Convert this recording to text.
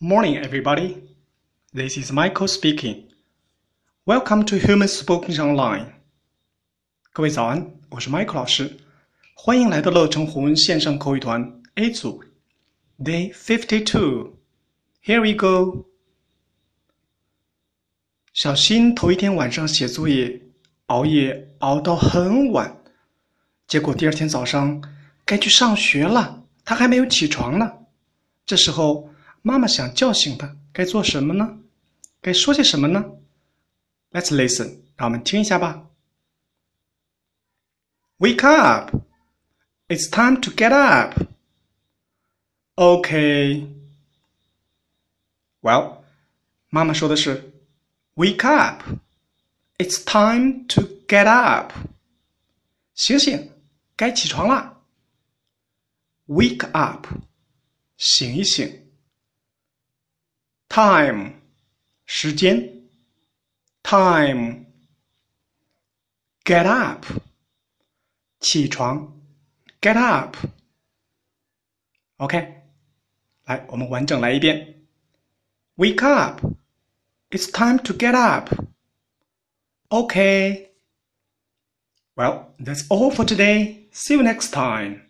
Morning, everybody. This is Michael speaking. Welcome to Human Spoken Online. 各位早安，我是 Michael 老师，欢迎来到乐成红文线上口语团 A 组 Day Fifty Two. Here we go. 小新头一天晚上写作业，熬夜熬到很晚，结果第二天早上该去上学了，他还没有起床呢。这时候，妈妈想叫醒他，该做什么呢？该说些什么呢？Let's listen，让我们听一下吧。Wake up! It's time to get up. Okay. Well，妈妈说的是 Wake up! It's time to get up. 醒醒，该起床啦。Wake up，醒一醒。 Time，时间。Time。Get up，起床。Get up。OK，来，我们完整来一遍。Wake up. It's time to get up. Okay. Well, that's all for today. See you next time.